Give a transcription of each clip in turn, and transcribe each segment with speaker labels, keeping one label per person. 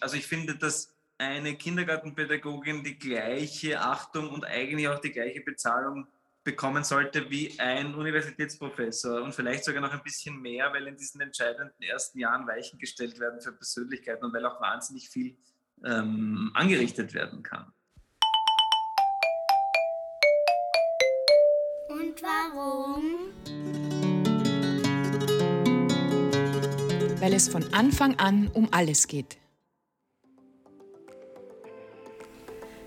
Speaker 1: Also ich finde, dass eine Kindergartenpädagogin die gleiche Achtung und eigentlich auch die gleiche Bezahlung bekommen sollte wie ein Universitätsprofessor und vielleicht sogar noch ein bisschen mehr, weil in diesen entscheidenden ersten Jahren Weichen gestellt werden für Persönlichkeiten und weil auch wahnsinnig viel ähm, angerichtet werden kann.
Speaker 2: Und warum?
Speaker 3: Weil es von Anfang an um alles geht.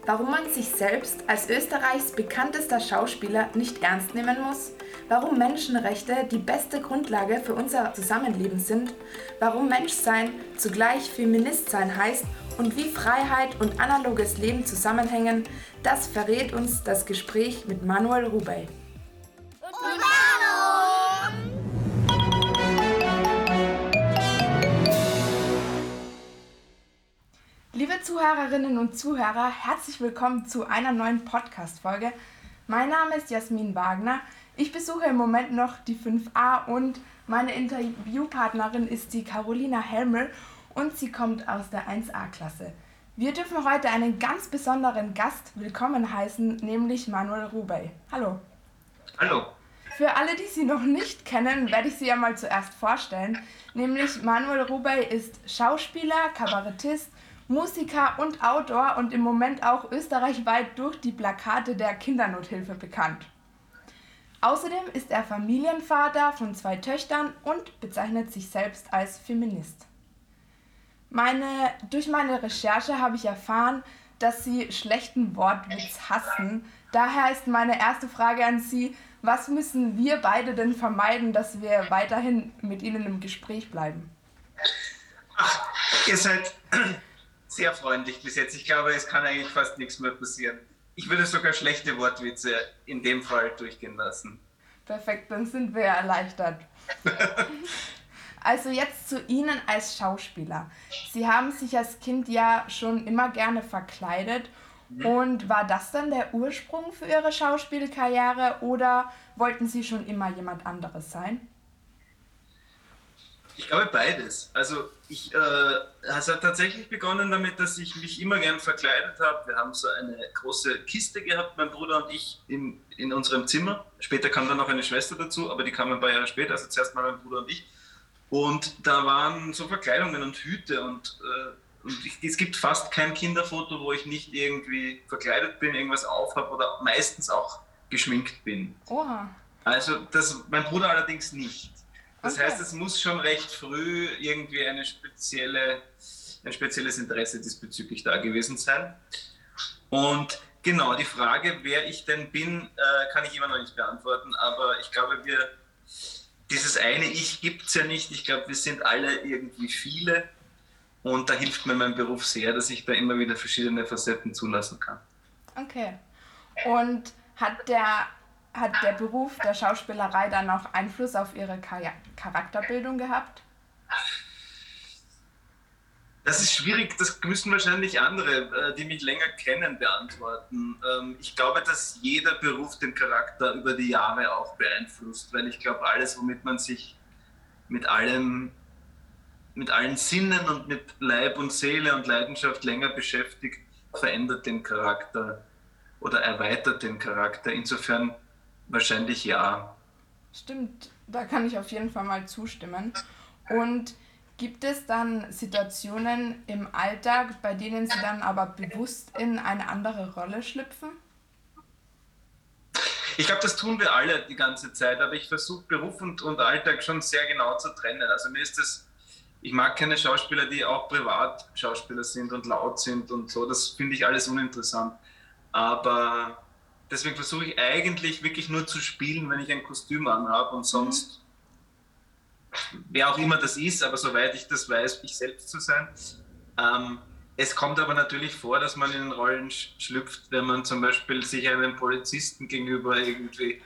Speaker 4: Warum man sich selbst als Österreichs bekanntester Schauspieler nicht ernst nehmen muss, warum Menschenrechte die beste Grundlage für unser Zusammenleben sind, warum Menschsein zugleich Feministsein heißt und wie Freiheit und analoges Leben zusammenhängen, das verrät uns das Gespräch mit Manuel Rubey. Liebe Zuhörerinnen und Zuhörer, herzlich willkommen zu einer neuen Podcast-Folge. Mein Name ist Jasmin Wagner. Ich besuche im Moment noch die 5a und meine Interviewpartnerin ist die Carolina Helmel und sie kommt aus der 1a-Klasse. Wir dürfen heute einen ganz besonderen Gast willkommen heißen, nämlich Manuel Rubey. Hallo.
Speaker 1: Hallo.
Speaker 4: Für alle, die sie noch nicht kennen, werde ich sie ja mal zuerst vorstellen. Nämlich Manuel Rubey ist Schauspieler, Kabarettist, Musiker und Autor und im Moment auch österreichweit durch die Plakate der Kindernothilfe bekannt. Außerdem ist er Familienvater von zwei Töchtern und bezeichnet sich selbst als Feminist. Meine, durch meine Recherche habe ich erfahren, dass Sie schlechten Wortwitz hassen. Daher ist meine erste Frage an Sie, was müssen wir beide denn vermeiden, dass wir weiterhin mit Ihnen im Gespräch bleiben?
Speaker 1: Ach, ihr seid sehr freundlich bis jetzt. Ich glaube, es kann eigentlich fast nichts mehr passieren. Ich würde sogar schlechte Wortwitze in dem Fall durchgehen lassen.
Speaker 4: Perfekt, dann sind wir erleichtert. Also jetzt zu Ihnen als Schauspieler. Sie haben sich als Kind ja schon immer gerne verkleidet. Und war das dann der Ursprung für Ihre Schauspielkarriere oder wollten Sie schon immer jemand anderes sein?
Speaker 1: Ich glaube beides. Also ich, äh, es hat tatsächlich begonnen damit, dass ich mich immer gern verkleidet habe. Wir haben so eine große Kiste gehabt, mein Bruder und ich, in, in unserem Zimmer. Später kam dann noch eine Schwester dazu, aber die kam ein paar Jahre später, also zuerst mal mein Bruder und ich. Und da waren so Verkleidungen und Hüte und, äh, und ich, es gibt fast kein Kinderfoto, wo ich nicht irgendwie verkleidet bin, irgendwas aufhab oder meistens auch geschminkt bin.
Speaker 4: Oha.
Speaker 1: Also das, mein Bruder allerdings nicht. Das
Speaker 4: Okay.
Speaker 1: heißt, es muss schon recht früh irgendwie eine spezielle, ein spezielles Interesse diesbezüglich da gewesen sein. Und genau, die Frage, wer ich denn bin, äh, kann ich immer noch nicht beantworten, aber ich glaube, wir, dieses eine Ich gibt es ja nicht. Ich glaube, wir sind alle irgendwie viele. Und da hilft mir mein Beruf sehr, dass ich da immer wieder verschiedene Facetten zulassen kann.
Speaker 4: Okay. Und hat der, hat der Beruf der Schauspielerei dann auch Einfluss auf Ihre Char Charakterbildung gehabt?
Speaker 1: Das ist schwierig, das müssen wahrscheinlich andere, äh, die mich länger kennen, beantworten. Ähm, Ich glaube, dass jeder Beruf den Charakter über die Jahre auch beeinflusst, weil ich glaube, alles, womit man sich mit allem, mit allen Sinnen und mit Leib und Seele und Leidenschaft länger beschäftigt, verändert den Charakter oder erweitert den Charakter. Insofern wahrscheinlich ja.
Speaker 4: Stimmt, da kann ich auf jeden Fall mal zustimmen. Und gibt es dann Situationen im Alltag, bei denen Sie dann aber bewusst in eine andere Rolle schlüpfen?
Speaker 1: Ich glaube, das tun wir alle die ganze Zeit, aber ich versuche Beruf und, und Alltag schon sehr genau zu trennen. Also mir ist das, ich mag keine Schauspieler, die auch privat Schauspieler sind und laut sind und so. Das finde ich alles uninteressant. Aber deswegen versuche ich eigentlich wirklich nur zu spielen, wenn ich ein Kostüm anhabe und sonst, wer auch immer das ist, aber soweit ich das weiß, ich selbst zu sein. Ähm, es kommt aber natürlich vor, dass man in Rollen sch- schlüpft, wenn man zum Beispiel sich einem Polizisten gegenüber irgendwie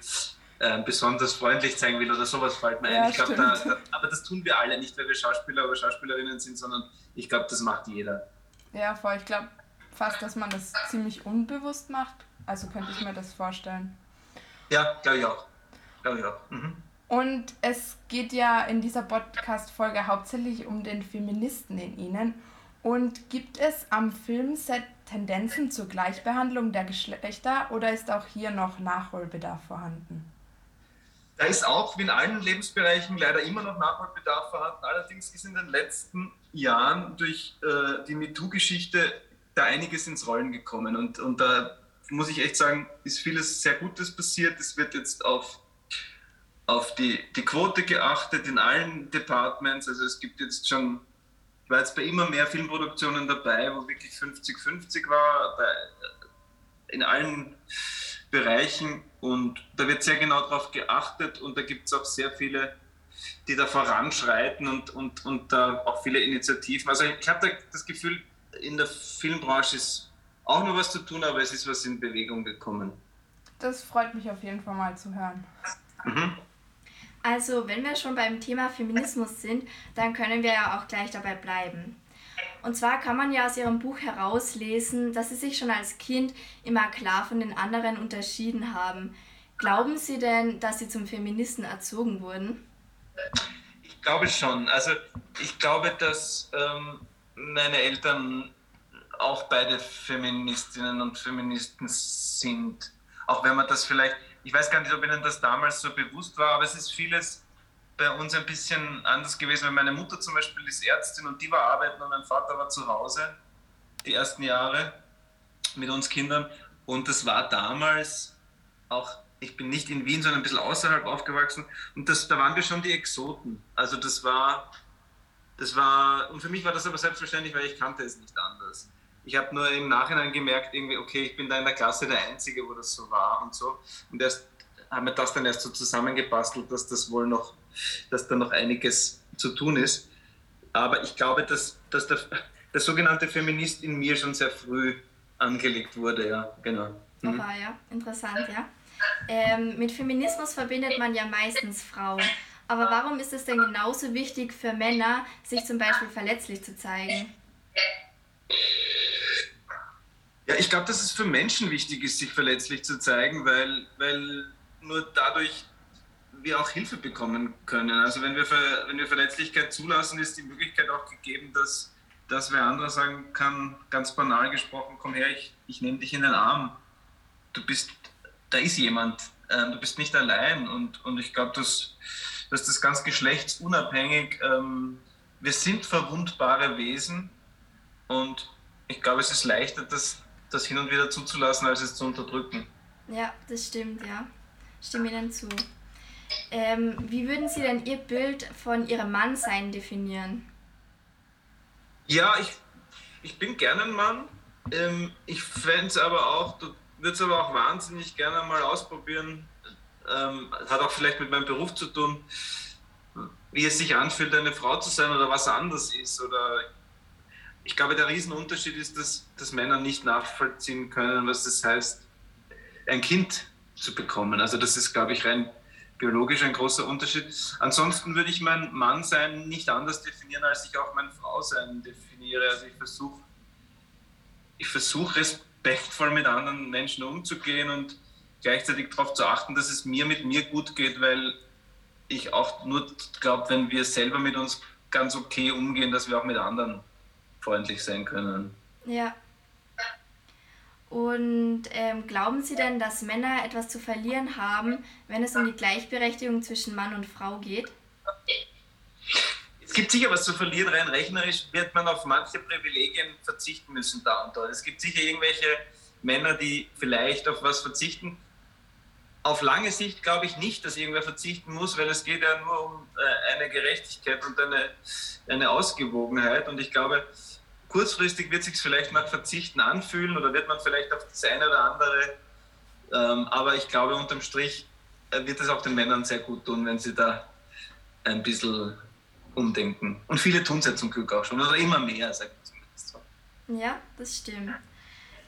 Speaker 1: äh, besonders freundlich zeigen will oder sowas fällt mir ein.
Speaker 4: Ja,
Speaker 1: ich glaub, da, da, aber das tun wir alle, nicht weil wir Schauspieler oder Schauspielerinnen sind, sondern ich glaube, das macht jeder.
Speaker 4: Ja, voll. Ich glaube fast, dass man das ziemlich unbewusst macht. Also könnte ich mir das vorstellen.
Speaker 1: Ja, glaube ich auch. Glaube ich auch. Mhm.
Speaker 4: Und es geht ja in dieser Podcast-Folge hauptsächlich um den Feministen in Ihnen. Und gibt es am Filmset Tendenzen zur Gleichbehandlung der Geschlechter oder ist auch hier noch Nachholbedarf vorhanden?
Speaker 1: Da ist auch wie in allen Lebensbereichen leider immer noch Nachholbedarf vorhanden. Allerdings ist in den letzten Jahren durch äh, die MeToo-Geschichte da einiges ins Rollen gekommen. Und, und da muss ich echt sagen, ist vieles sehr Gutes passiert. Es wird jetzt auf, auf die, die Quote geachtet in allen Departments. Also es gibt jetzt schon, ich war jetzt bei immer mehr Filmproduktionen dabei, wo wirklich 50-50 war, bei, in allen Bereichen. Und da wird sehr genau darauf geachtet und da gibt es auch sehr viele, die da voranschreiten und, und, und da auch viele Initiativen. Also ich habe da das Gefühl, in der Filmbranche ist auch noch was zu tun, aber es ist was in Bewegung gekommen.
Speaker 4: Das freut mich auf jeden Fall mal zu hören.
Speaker 5: Mhm. Also, wenn wir schon beim Thema Feminismus sind, dann können wir ja auch gleich dabei bleiben. Und zwar kann man ja aus ihrem Buch herauslesen, dass sie sich schon als Kind immer klar von den anderen unterschieden haben. Glauben Sie denn, dass Sie zum Feministen erzogen wurden?
Speaker 1: Ich glaube schon. Also ich glaube, dass ähm, meine Eltern auch beide Feministinnen und Feministen sind. Auch wenn man das vielleicht, ich weiß gar nicht, ob Ihnen das damals so bewusst war, aber es ist vieles bei uns ein bisschen anders gewesen, weil meine Mutter zum Beispiel ist Ärztin und die war arbeiten und mein Vater war zu Hause die ersten Jahre mit uns Kindern und das war damals auch, ich bin nicht in Wien, sondern ein bisschen außerhalb aufgewachsen und das, da waren wir schon die Exoten. Also das war, das war, und für mich war das aber selbstverständlich, weil ich kannte es nicht anders. Ich habe nur im Nachhinein gemerkt, irgendwie, okay, ich bin da in der Klasse der Einzige, wo das so war und so. Und erst haben wir das dann erst so zusammengebastelt, dass das wohl noch, dass da noch einiges zu tun ist. Aber ich glaube, dass, dass der, der sogenannte Feminist in mir schon sehr früh angelegt wurde, ja, genau.
Speaker 5: Mhm. Oha, ja, interessant, ja. Ähm, mit Feminismus verbindet man ja meistens Frauen. Aber warum ist es denn genauso wichtig für Männer, sich zum Beispiel verletzlich zu zeigen?
Speaker 1: Ja, ich glaube, dass es für Menschen wichtig ist, sich verletzlich zu zeigen, weil, weil nur dadurch wir auch Hilfe bekommen können. Also wenn wir, wenn wir Verletzlichkeit zulassen, ist die Möglichkeit auch gegeben, dass, dass wer anderer sagen kann, ganz banal gesprochen, komm her, ich, ich nehme dich in den Arm. Du bist, da ist jemand, äh, du bist nicht allein. Und, und ich glaube, dass, dass das ganz geschlechtsunabhängig, ähm, wir sind verwundbare Wesen und ich glaube, es ist leichter, das, das hin und wieder zuzulassen, als es zu unterdrücken.
Speaker 5: Ja, das stimmt, ja. Stimme Ihnen zu. Ähm, wie würden Sie denn Ihr Bild von Ihrem Mannsein definieren?
Speaker 1: Ja, ich, ich bin gerne ein Mann. Ähm, ich fände es aber auch, würde es aber auch wahnsinnig gerne mal ausprobieren. Ähm, hat auch vielleicht mit meinem Beruf zu tun, wie es sich anfühlt, eine Frau zu sein oder was anders ist. Oder ich glaube, der Riesenunterschied ist, dass, dass Männer nicht nachvollziehen können, was das heißt, ein Kind zu bekommen. Also das ist, glaube ich, rein biologisch ein großer Unterschied. Ansonsten würde ich mein Mannsein nicht anders definieren, als ich auch mein Frausein definiere. Also ich versuche ich versuch respektvoll mit anderen Menschen umzugehen und gleichzeitig darauf zu achten, dass es mir mit mir gut geht, weil ich auch nur glaube, wenn wir selber mit uns ganz okay umgehen, dass wir auch mit anderen freundlich sein können.
Speaker 5: Ja. Und ähm, glauben Sie denn, dass Männer etwas zu verlieren haben, wenn es um die Gleichberechtigung zwischen Mann und Frau geht?
Speaker 1: Es gibt sicher was zu verlieren. Rein rechnerisch wird man auf manche Privilegien verzichten müssen da und dort. Es gibt sicher irgendwelche Männer, die vielleicht auf was verzichten. Auf lange Sicht glaube ich nicht, dass irgendwer verzichten muss, weil es geht ja nur um äh, eine Gerechtigkeit und eine, eine Ausgewogenheit. Und ich glaube, kurzfristig wird sich vielleicht nach Verzichten anfühlen oder wird man vielleicht auf das eine oder andere. Ähm, aber ich glaube, unterm Strich äh, wird es auch den Männern sehr gut tun, wenn sie da ein bisschen umdenken. Und viele tun es ja zum Glück auch schon, oder immer mehr, sagt man zumindest so.
Speaker 5: Ja, das stimmt.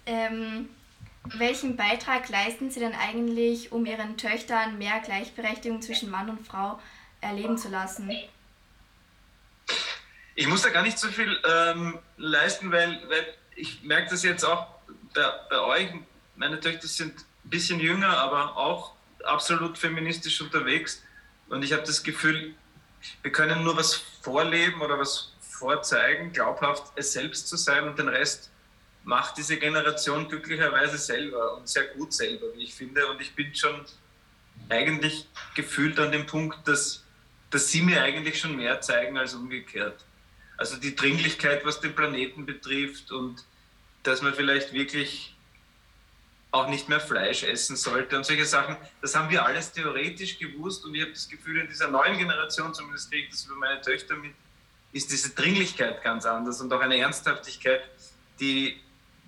Speaker 5: Ähm, welchen Beitrag leisten Sie denn eigentlich, um Ihren Töchtern mehr Gleichberechtigung zwischen Mann und Frau erleben zu lassen?
Speaker 1: Ich muss da gar nicht so viel ähm, leisten, weil, weil ich merke das jetzt auch bei, bei euch. Meine Töchter sind ein bisschen jünger, aber auch absolut feministisch unterwegs. Und ich habe das Gefühl, wir können nur was vorleben oder was vorzeigen, glaubhaft es selbst zu sein und den Rest macht diese Generation glücklicherweise selber und sehr gut selber, wie ich finde. Und ich bin schon eigentlich gefühlt an dem Punkt, dass, dass sie mir eigentlich schon mehr zeigen als umgekehrt. Also die Dringlichkeit, was den Planeten betrifft und dass man vielleicht wirklich auch nicht mehr Fleisch essen sollte und solche Sachen. Das haben wir alles theoretisch gewusst und ich habe das Gefühl, in dieser neuen Generation, zumindest kriege ich das über meine Töchter mit, ist diese Dringlichkeit ganz anders und auch eine Ernsthaftigkeit, die,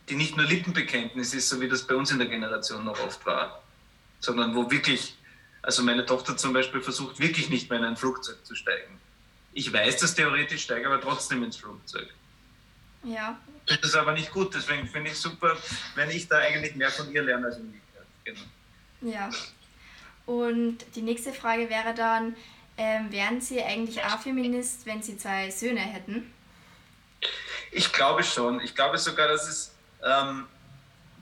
Speaker 1: die nicht nur Lippenbekenntnis ist, so wie das bei uns in der Generation noch oft war, sondern wo wirklich, also meine Tochter zum Beispiel versucht wirklich nicht mehr in ein Flugzeug zu steigen. Ich weiß das theoretisch, steige aber trotzdem ins Flugzeug.
Speaker 5: Ja.
Speaker 1: Das ist aber nicht gut, deswegen finde ich super, wenn ich da eigentlich mehr von ihr lerne als umgekehrt. Genau.
Speaker 5: Ja. Und die nächste Frage wäre dann, ähm, wären Sie eigentlich A-Feminist, wenn Sie zwei Söhne hätten?
Speaker 1: Ich glaube schon. Ich glaube sogar, dass es, ähm,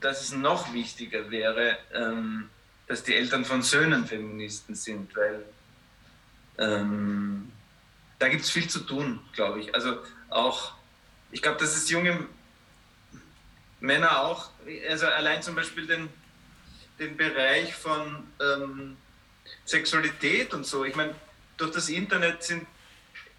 Speaker 1: dass es noch wichtiger wäre, ähm, dass die Eltern von Söhnen Feministen sind, weil ähm, da gibt es viel zu tun, glaube ich. Also auch, ich glaube, dass es junge Männer auch, also allein zum Beispiel den, den Bereich von ähm, Sexualität und so. Ich meine, durch das Internet sind,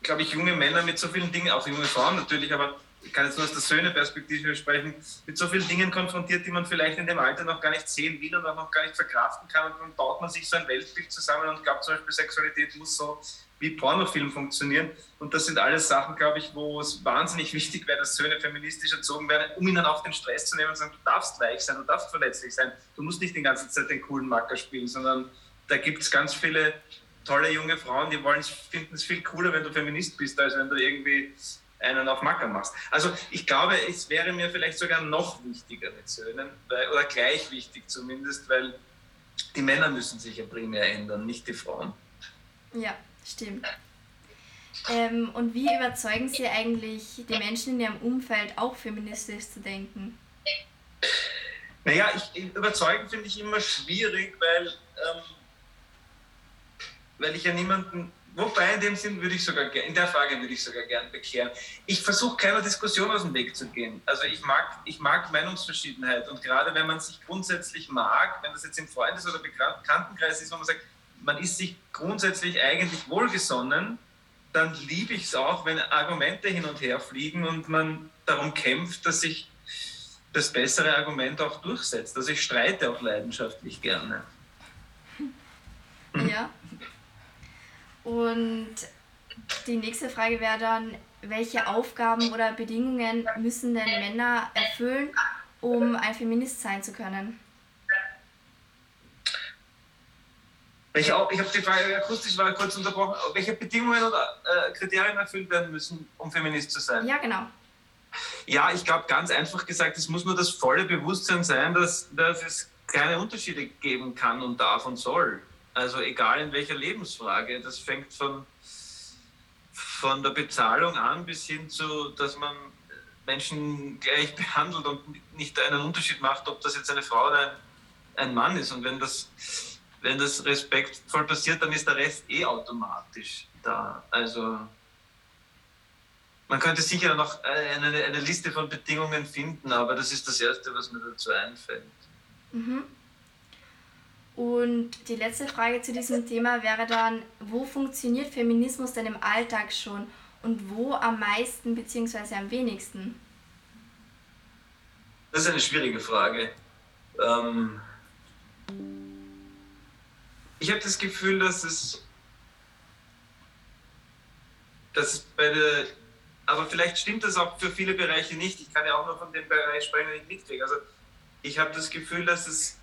Speaker 1: glaube ich, junge Männer mit so vielen Dingen, auch junge Frauen natürlich, aber ich kann jetzt nur aus der Söhne-Perspektive sprechen, mit so vielen Dingen konfrontiert, die man vielleicht in dem Alter noch gar nicht sehen will und auch noch gar nicht verkraften kann. Und dann baut man sich so ein Weltbild zusammen und glaubt zum Beispiel, Sexualität muss so wie Pornofilm funktionieren. Und das sind alles Sachen, glaube ich, wo es wahnsinnig wichtig wäre, dass Söhne feministisch erzogen werden, um ihnen auch den Stress zu nehmen und zu sagen, du darfst weich sein, du darfst verletzlich sein, du musst nicht die ganze Zeit den coolen Macker spielen, sondern da gibt es ganz viele tolle junge Frauen, die finden es viel cooler, wenn du Feminist bist, als wenn du irgendwie einen auf Macker machst. Also ich glaube, es wäre mir vielleicht sogar noch wichtiger mit Söhnen, weil, oder gleich wichtig zumindest, weil die Männer müssen sich ja primär ändern, nicht die Frauen.
Speaker 5: Ja, stimmt. Ähm, und wie überzeugen Sie eigentlich die Menschen in Ihrem Umfeld auch feministisch zu denken?
Speaker 1: Naja, ich, überzeugen finde ich immer schwierig, weil, ähm, weil ich ja niemanden, wobei in dem Sinn würde ich sogar, in der Frage würde ich sogar gern bekehren. Ich versuche keiner Diskussion aus dem Weg zu gehen. Also ich mag, ich mag Meinungsverschiedenheit und gerade wenn man sich grundsätzlich mag, wenn das jetzt im Freundes- oder Bekanntenkreis ist, wo man sagt, man ist sich grundsätzlich eigentlich wohlgesonnen, dann liebe ich es auch, wenn Argumente hin und her fliegen und man darum kämpft, dass sich das bessere Argument auch durchsetzt. Also ich streite auch leidenschaftlich gerne.
Speaker 5: Ja. Und die nächste Frage wäre dann, welche Aufgaben oder Bedingungen müssen denn Männer erfüllen, um ein Feminist sein zu können?
Speaker 1: Welche, ich habe die Frage akustisch war kurz unterbrochen. Welche Bedingungen oder äh, Kriterien erfüllt werden müssen, um Feminist zu sein?
Speaker 5: Ja, genau.
Speaker 1: Ja, ich glaube ganz einfach gesagt, es muss nur das volle Bewusstsein sein, dass, dass es keine Unterschiede geben kann und darf und soll. Also egal in welcher Lebensfrage. Das fängt von, von der Bezahlung an bis hin zu, dass man Menschen gleich behandelt und nicht einen Unterschied macht, ob das jetzt eine Frau oder ein, ein Mann ist. Und wenn das, wenn das respektvoll passiert, dann ist der Rest eh automatisch da. Also man könnte sicher noch eine, eine Liste von Bedingungen finden, aber das ist das Erste, was mir dazu einfällt.
Speaker 5: Mhm. Und die letzte Frage zu diesem Thema wäre dann, wo funktioniert Feminismus denn im Alltag schon und wo am meisten bzw. am wenigsten?
Speaker 1: Das ist eine schwierige Frage. Ähm ich habe das Gefühl, dass es, dass es bei der, aber vielleicht stimmt das auch für viele Bereiche nicht. Ich kann ja auch nur von dem Bereich sprechen, den ich mitkriege. Also ich habe das Gefühl, dass es,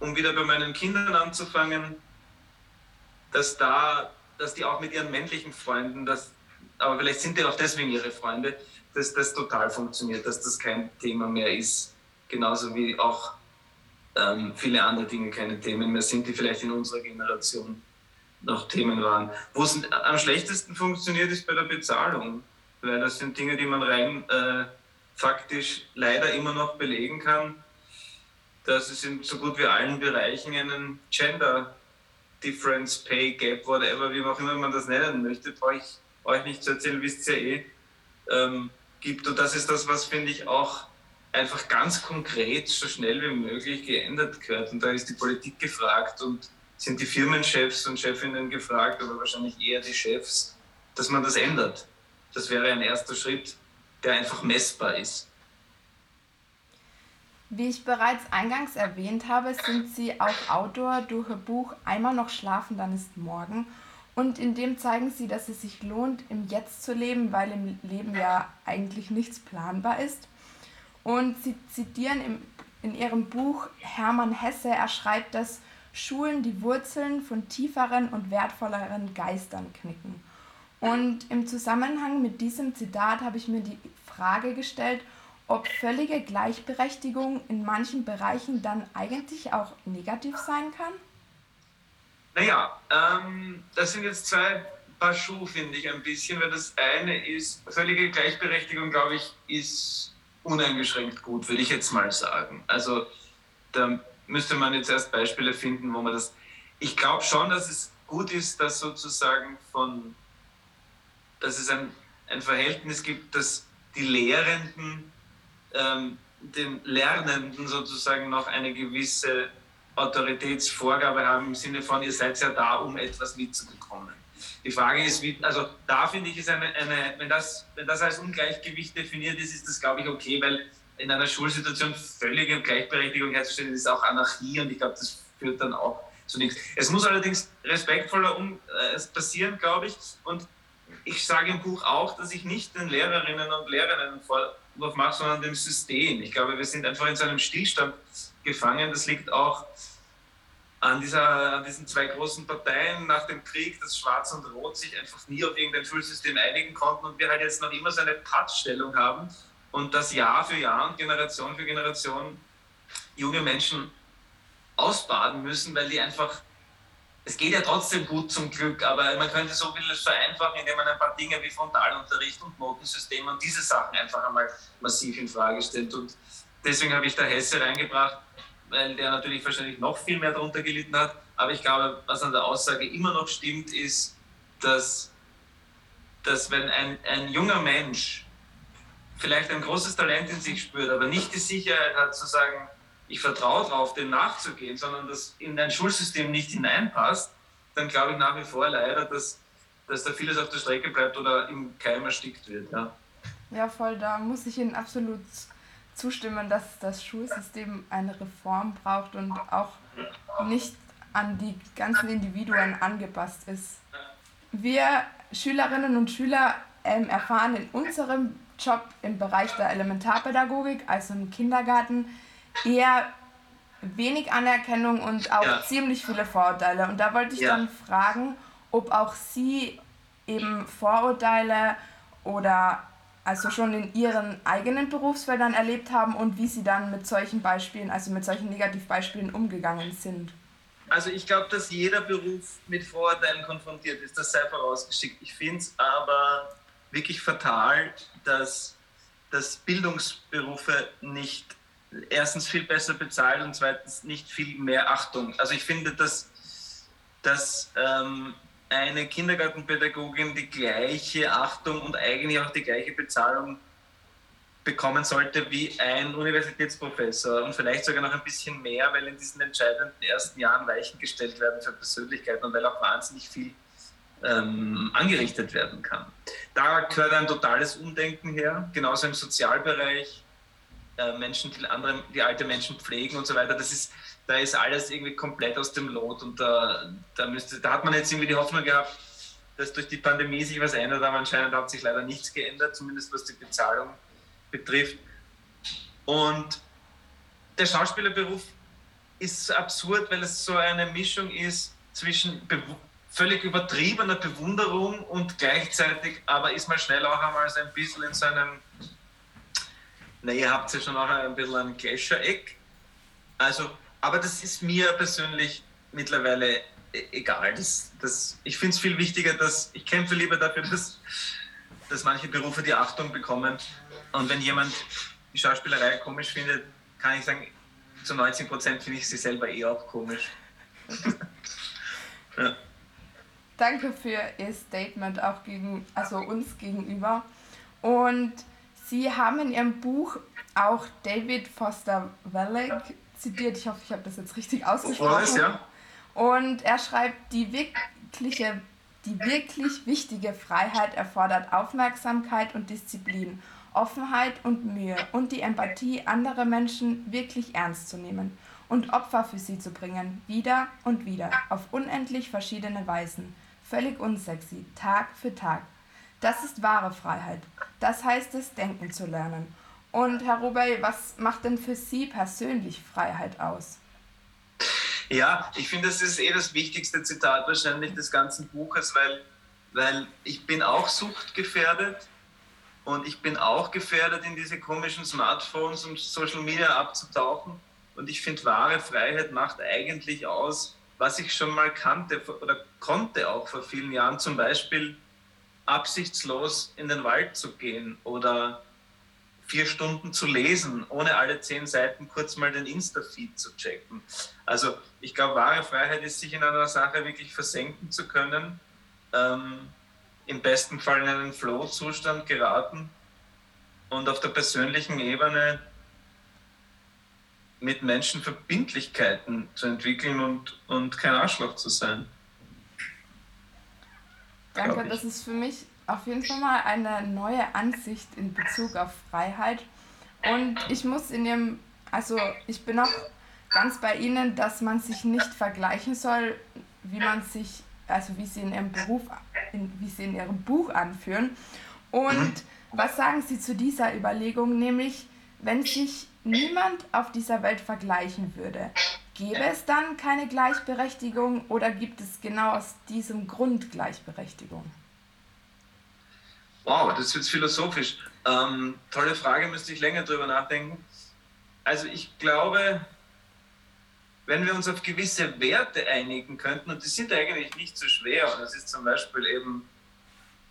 Speaker 1: um wieder bei meinen Kindern anzufangen, dass da, dass die auch mit ihren männlichen Freunden, dass, aber vielleicht sind die auch deswegen ihre Freunde, dass das total funktioniert, dass das kein Thema mehr ist. Genauso wie auch ähm, viele andere Dinge keine Themen mehr sind, die vielleicht in unserer Generation noch Themen waren. Wo es am schlechtesten funktioniert, ist bei der Bezahlung, weil das sind Dinge, die man rein äh, faktisch leider immer noch belegen kann, dass es in so gut wie allen Bereichen einen Gender Difference, Pay Gap, whatever, wie auch immer man das nennen möchte, brauche ich euch nicht zu erzählen, wisst ihr eh, ähm, gibt. Und das ist das, was finde ich auch einfach ganz konkret so schnell wie möglich geändert gehört. Und da ist die Politik gefragt und sind die Firmenchefs und Chefinnen gefragt, aber wahrscheinlich eher die Chefs, dass man das ändert. Das wäre ein erster Schritt, der einfach messbar ist.
Speaker 4: Wie ich bereits eingangs erwähnt habe, sind Sie auch Autor durch Ihr Buch Einmal noch schlafen, dann ist morgen. Und in dem zeigen Sie, dass es sich lohnt, im Jetzt zu leben, weil im Leben ja eigentlich nichts planbar ist. Und Sie zitieren im, in Ihrem Buch Hermann Hesse, er schreibt, dass Schulen die Wurzeln von tieferen und wertvolleren Geistern knicken. Und im Zusammenhang mit diesem Zitat habe ich mir die Frage gestellt, ob völlige Gleichberechtigung in manchen Bereichen dann eigentlich auch negativ sein kann?
Speaker 1: Naja, ähm, das sind jetzt zwei Paar Schuhe, finde ich ein bisschen, weil das eine ist, völlige Gleichberechtigung, glaube ich, ist uneingeschränkt gut, würde ich jetzt mal sagen. Also da müsste man jetzt erst Beispiele finden, wo man das. Ich glaube schon, dass es gut ist, dass sozusagen von, dass es ein, ein Verhältnis gibt, dass die Lehrenden ähm, den Lernenden sozusagen noch eine gewisse Autoritätsvorgabe haben im Sinne von, ihr seid ja da, um etwas mitzubekommen. Die Frage ist, wie, also da finde ich, ist eine, eine wenn, das, wenn das als Ungleichgewicht definiert ist, ist das, glaube ich, okay, weil in einer Schulsituation völlige Gleichberechtigung herzustellen, ist auch Anarchie und ich glaube, das führt dann auch zu nichts. Es muss allerdings respektvoller um, äh, passieren, glaube ich, und ich sage im Buch auch, dass ich nicht den Lehrerinnen und Lehrern Vorwurf mache, sondern dem System. Ich glaube, wir sind einfach in so einem Stillstand gefangen. Das liegt auch an, dieser, an diesen zwei großen Parteien nach dem Krieg, dass Schwarz und Rot sich einfach nie auf irgendein Schulsystem einigen konnten und wir halt jetzt noch immer so eine Pattstellung haben und das Jahr für Jahr und Generation für Generation junge Menschen ausbaden müssen, weil die einfach es geht ja trotzdem gut zum Glück, aber man könnte so vieles vereinfachen, indem man ein paar Dinge wie Frontalunterricht und Notensystem und diese Sachen einfach einmal massiv in Frage stellt. Und deswegen habe ich da Hesse reingebracht, weil der natürlich wahrscheinlich noch viel mehr darunter gelitten hat. Aber ich glaube, was an der Aussage immer noch stimmt, ist, dass, dass wenn ein, ein junger Mensch vielleicht ein großes Talent in sich spürt, aber nicht die Sicherheit hat zu sagen, ich vertraue darauf, dem nachzugehen, sondern das in ein Schulsystem nicht hineinpasst, dann glaube ich nach wie vor leider, dass, dass da vieles auf der Strecke bleibt oder im Keim erstickt wird. Ja.
Speaker 4: ja, voll, da muss ich Ihnen absolut zustimmen, dass das Schulsystem eine Reform braucht und auch nicht an die ganzen Individuen angepasst ist. Wir Schülerinnen und Schüler ähm, erfahren in unserem Job im Bereich der Elementarpädagogik, also im Kindergarten, eher wenig Anerkennung und auch ja. ziemlich viele Vorurteile. Und da wollte ich ja. dann fragen, ob auch Sie eben Vorurteile oder also schon in Ihren eigenen Berufsfeldern erlebt haben und wie Sie dann mit solchen Beispielen, also mit solchen Negativbeispielen umgegangen sind.
Speaker 1: Also ich glaube, dass jeder Beruf mit Vorurteilen konfrontiert ist, das sei vorausgeschickt. Ich finde es aber wirklich fatal, dass, dass Bildungsberufe nicht erstens viel besser bezahlt und zweitens nicht viel mehr Achtung. Also ich finde, dass, dass ähm, eine Kindergartenpädagogin die gleiche Achtung und eigentlich auch die gleiche Bezahlung bekommen sollte wie ein Universitätsprofessor und vielleicht sogar noch ein bisschen mehr, weil in diesen entscheidenden ersten Jahren Weichen gestellt werden für Persönlichkeiten und weil auch wahnsinnig viel ähm, angerichtet werden kann. Da gehört ein totales Umdenken her, genauso im Sozialbereich, Menschen, die, andere, die alte Menschen pflegen und so weiter. Das ist, da ist alles irgendwie komplett aus dem Lot und da, da, müsste, da hat man jetzt irgendwie die Hoffnung gehabt, dass durch die Pandemie sich was ändert, aber anscheinend hat sich leider nichts geändert, zumindest was die Bezahlung betrifft. Und der Schauspielerberuf ist absurd, weil es so eine Mischung ist zwischen völlig übertriebener Bewunderung und gleichzeitig, aber ist man schnell auch einmal so ein bisschen in so einem na, ihr habt ja schon auch ein bisschen ein Clasher-Eck. Also, aber das ist mir persönlich mittlerweile e-, egal. Das, das, ich finde es viel wichtiger, dass ich kämpfe lieber dafür, dass, dass manche Berufe die Achtung bekommen. Und wenn jemand die Schauspielerei komisch findet, kann ich sagen, zu 90 Prozent finde ich sie selber eh auch komisch.
Speaker 4: ja. Danke für Ihr Statement auch gegen, also uns gegenüber. Und sie haben in ihrem Buch auch David Foster Wallace zitiert. Ich hoffe, ich habe das jetzt richtig ausgesprochen.
Speaker 1: Wallace, ja.
Speaker 4: Und er schreibt, die wirkliche, die wirklich wichtige Freiheit erfordert Aufmerksamkeit und Disziplin, Offenheit und Mühe und die Empathie, andere Menschen wirklich ernst zu nehmen und Opfer für sie zu bringen, wieder und wieder, auf unendlich verschiedene Weisen, völlig unsexy, Tag für Tag. Das ist wahre Freiheit. Das heißt es, denken zu lernen. Und Herr Robey, was macht denn für Sie persönlich Freiheit aus?
Speaker 1: Ja, ich finde, das ist eh das wichtigste Zitat wahrscheinlich des ganzen Buches, weil, weil ich bin auch suchtgefährdet und ich bin auch gefährdet, in diese komischen Smartphones und Social Media abzutauchen. Und ich finde, wahre Freiheit macht eigentlich aus, was ich schon mal kannte oder konnte auch vor vielen Jahren, zum Beispiel absichtslos in den Wald zu gehen oder vier Stunden zu lesen, ohne alle zehn Seiten kurz mal den Insta-Feed zu checken. Also ich glaube, wahre Freiheit ist, sich in einer Sache wirklich versenken zu können, ähm, im besten Fall in einen Flow-Zustand geraten und auf der persönlichen Ebene mit Menschen Verbindlichkeiten zu entwickeln und, und kein Arschloch zu sein.
Speaker 4: Danke, das ist für mich auf jeden Fall mal eine neue Ansicht in Bezug auf Freiheit. Und ich muss in dem, also ich bin auch ganz bei Ihnen, dass man sich nicht vergleichen soll, wie man sich, also wie Sie in Ihrem Beruf, in, wie Sie in Ihrem Buch anführen. Und was sagen Sie zu dieser Überlegung, nämlich wenn sich niemand auf dieser Welt vergleichen würde, gäbe es dann keine Gleichberechtigung oder gibt es genau aus diesem Grund Gleichberechtigung?
Speaker 1: Wow, das wird philosophisch. Ähm, tolle Frage, müsste ich länger drüber nachdenken. Also ich glaube, wenn wir uns auf gewisse Werte einigen könnten, und die sind eigentlich nicht so schwer, und das ist zum Beispiel eben,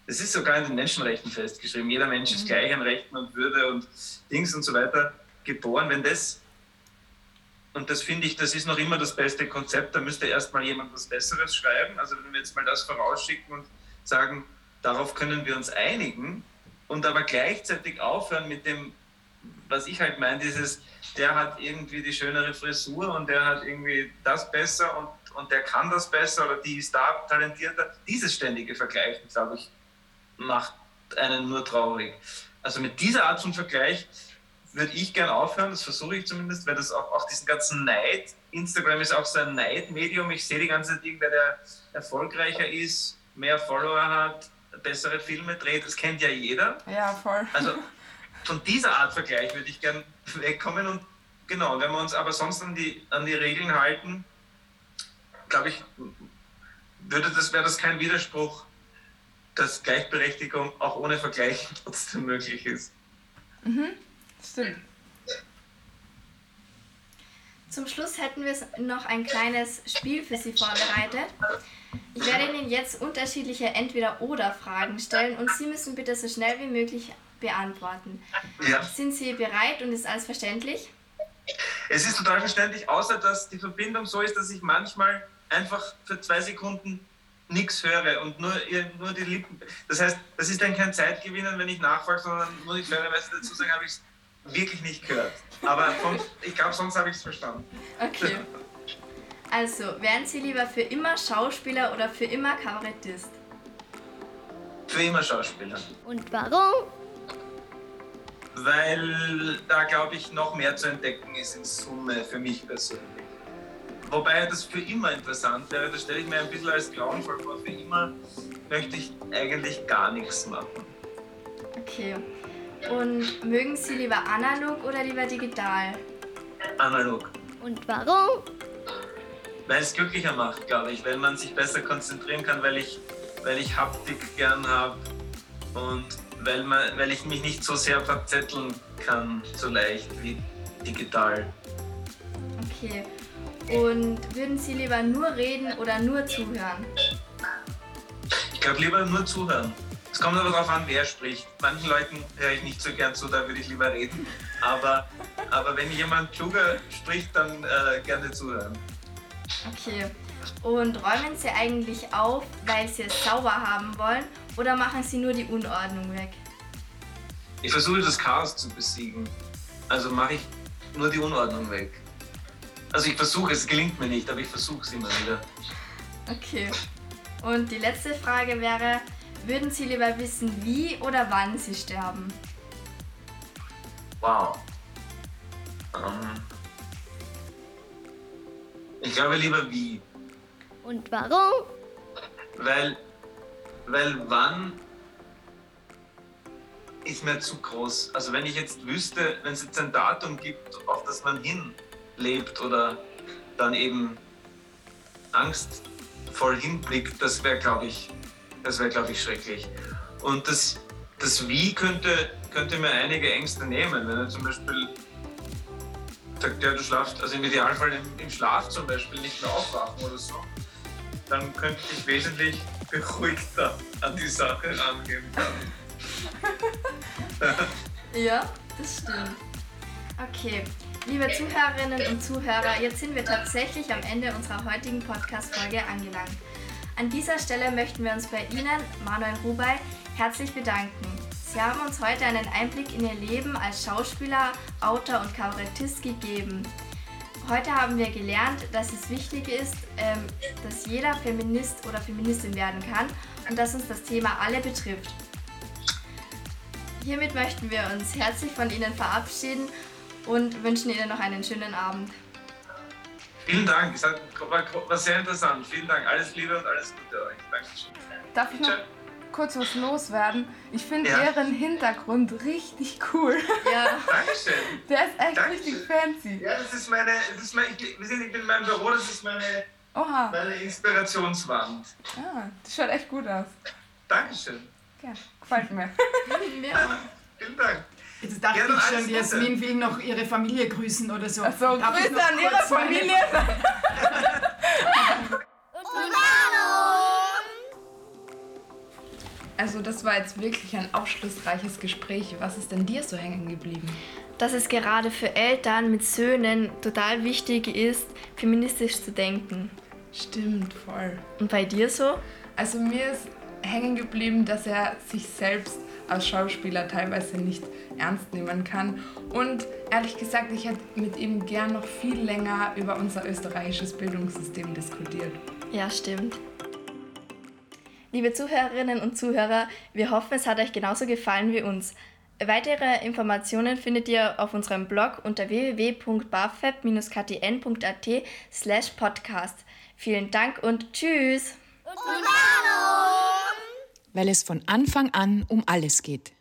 Speaker 1: es ist sogar in den Menschenrechten festgeschrieben, jeder Mensch ist mhm. gleich an Rechten und Würde und Dings und so weiter geboren. Wenn das, und das finde ich, das ist noch immer das beste Konzept, da müsste erstmal jemand was Besseres schreiben. Also wenn wir jetzt mal das vorausschicken und sagen, darauf können wir uns einigen und aber gleichzeitig aufhören mit dem, was ich halt meine, dieses, der hat irgendwie die schönere Frisur und der hat irgendwie das besser und, und der kann das besser oder die ist da talentierter. Dieses ständige Vergleichen, glaube ich, macht einen nur traurig. Also mit dieser Art von Vergleich würde ich gern aufhören, das versuche ich zumindest, weil das auch, auch diesen ganzen Neid, Instagram ist auch so ein Neidmedium, ich sehe die ganze Zeit irgendwer, der erfolgreicher ist, mehr Follower hat, bessere Filme dreht, das kennt ja jeder.
Speaker 4: Ja, voll.
Speaker 1: Also von dieser Art Vergleich würde ich gern wegkommen und genau, wenn wir uns aber sonst an die, an die Regeln halten, glaube ich, würde das, wäre das kein Widerspruch, dass Gleichberechtigung auch ohne Vergleich trotzdem möglich ist.
Speaker 4: Mhm, stimmt.
Speaker 5: Zum Schluss hätten wir noch ein kleines Spiel für Sie vorbereitet. Ich werde Ihnen jetzt unterschiedliche Entweder-Oder-Fragen stellen und Sie müssen bitte so schnell wie möglich beantworten.
Speaker 1: Ja.
Speaker 5: Sind Sie bereit und ist alles verständlich?
Speaker 1: Es ist total verständlich, außer dass die Verbindung so ist, dass ich manchmal einfach für zwei Sekunden nichts höre und nur, nur die Lippen. Das heißt, das ist dann kein Zeitgewinnen, wenn ich nachfrage, sondern nur ich fairerweise dazu sagen, habe ich es wirklich nicht gehört. Aber von, ich glaube, sonst habe ich es verstanden.
Speaker 5: Okay. Also, wären Sie lieber für immer Schauspieler oder für immer Kabarettist?
Speaker 1: Für immer Schauspieler.
Speaker 2: Und warum?
Speaker 1: Weil da, glaube ich, noch mehr zu entdecken ist in Summe für mich persönlich. Wobei das für immer interessant wäre, das stelle ich mir ein bisschen als grauenvoll vor. Für immer möchte ich eigentlich gar nichts machen.
Speaker 5: Okay. Und mögen Sie lieber analog oder lieber digital?
Speaker 1: Analog.
Speaker 2: Und warum?
Speaker 1: weil es glücklicher macht, glaube ich, weil man sich besser konzentrieren kann, weil ich, weil ich Haptik gern habe und weil, man, weil ich mich nicht so sehr verzetteln kann, so leicht wie digital.
Speaker 5: Okay. Und würden Sie lieber nur reden oder nur zuhören?
Speaker 1: Ich glaube lieber nur zuhören. Es kommt aber darauf an, wer spricht. Manchen Leuten höre ich nicht so gern zu, da würde ich lieber reden. Aber, aber wenn jemand kluger spricht, dann äh, gerne zuhören.
Speaker 5: Okay. Und räumen Sie eigentlich auf, weil Sie es sauber haben wollen oder machen Sie nur die Unordnung weg?
Speaker 1: ich versuche das Chaos zu besiegen. Also mache ich nur die Unordnung weg. Also ich versuche, es gelingt mir nicht, aber ich versuche es immer wieder.
Speaker 5: Okay. Und die letzte Frage wäre, würden Sie lieber wissen, wie oder wann Sie sterben?
Speaker 1: Wow. Ähm, ich glaube lieber wie.
Speaker 2: Und warum?
Speaker 1: Weil, weil wann ist mir zu groß. Also wenn ich jetzt wüsste, wenn es jetzt ein Datum gibt, auf das man hinlebt oder dann eben angstvoll hinblickt, das wäre, glaube ich, das wäre, glaube ich, schrecklich. Und das, das Wie könnte, könnte mir einige Ängste nehmen, wenn er zum Beispiel sagt, ja, du schlafst, also im Idealfall im, im Schlaf zum Beispiel nicht mehr aufwachen oder so, dann könnte ich wesentlich beruhigter an die Sache rangehen.
Speaker 5: Ja, das stimmt. Okay, liebe Zuhörerinnen und Zuhörer, jetzt sind wir tatsächlich am Ende unserer heutigen Podcast-Folge angelangt. An dieser Stelle möchten wir uns bei Ihnen, Manuel Rubey, herzlich bedanken. Sie haben uns heute einen Einblick in Ihr Leben als Schauspieler, Autor und Kabarettist gegeben. Heute haben wir gelernt, dass es wichtig ist, ähm, dass jeder Feminist oder Feministin werden kann und dass uns das Thema alle betrifft. Hiermit möchten wir uns herzlich von Ihnen verabschieden und wünschen Ihnen noch einen schönen Abend.
Speaker 1: Vielen Dank, es hat- war, war sehr interessant. Vielen Dank, alles Liebe und alles Gute euch. Dankeschön.
Speaker 4: Darf ich noch kurz was loswerden? Ich finde
Speaker 1: Ja.
Speaker 4: Ihren Hintergrund richtig cool.
Speaker 5: Ja,
Speaker 1: Dankeschön.
Speaker 4: Der ist echt
Speaker 1: Dankeschön.
Speaker 4: richtig fancy.
Speaker 1: Ja, das ist meine, das ist mein, ich, wir sind, ich bin in meinem Büro, das ist meine,
Speaker 4: Oha.
Speaker 1: meine Inspirationswand.
Speaker 4: Ah, das schaut echt gut aus.
Speaker 1: Dankeschön.
Speaker 4: Ja, gefällt mir.
Speaker 5: ja.
Speaker 1: Vielen Dank.
Speaker 6: Jetzt dachte
Speaker 1: Ja,
Speaker 6: ich schon,
Speaker 1: Gute.
Speaker 6: Jasmin will noch ihre Familie grüßen oder so.
Speaker 4: Also, Grüße an Ihre Familie. Also, das war jetzt wirklich ein aufschlussreiches Gespräch. Was ist denn dir so hängen geblieben?
Speaker 5: Dass es gerade für Eltern mit Söhnen total wichtig ist, feministisch zu denken.
Speaker 4: Stimmt, voll.
Speaker 5: Und bei dir so?
Speaker 4: Also mir ist hängen geblieben, dass er sich selbst als Schauspieler teilweise nicht ernst nehmen kann. Und ehrlich gesagt, ich hätte mit ihm gern noch viel länger über unser österreichisches Bildungssystem diskutiert.
Speaker 5: Ja, stimmt. Liebe Zuhörerinnen und Zuhörer, wir hoffen, es hat euch genauso gefallen wie uns. Weitere Informationen findet ihr auf unserem Blog unter www.bafeb-ktn.at slash podcast. Vielen Dank und tschüss!
Speaker 3: Weil es von Anfang an um alles geht.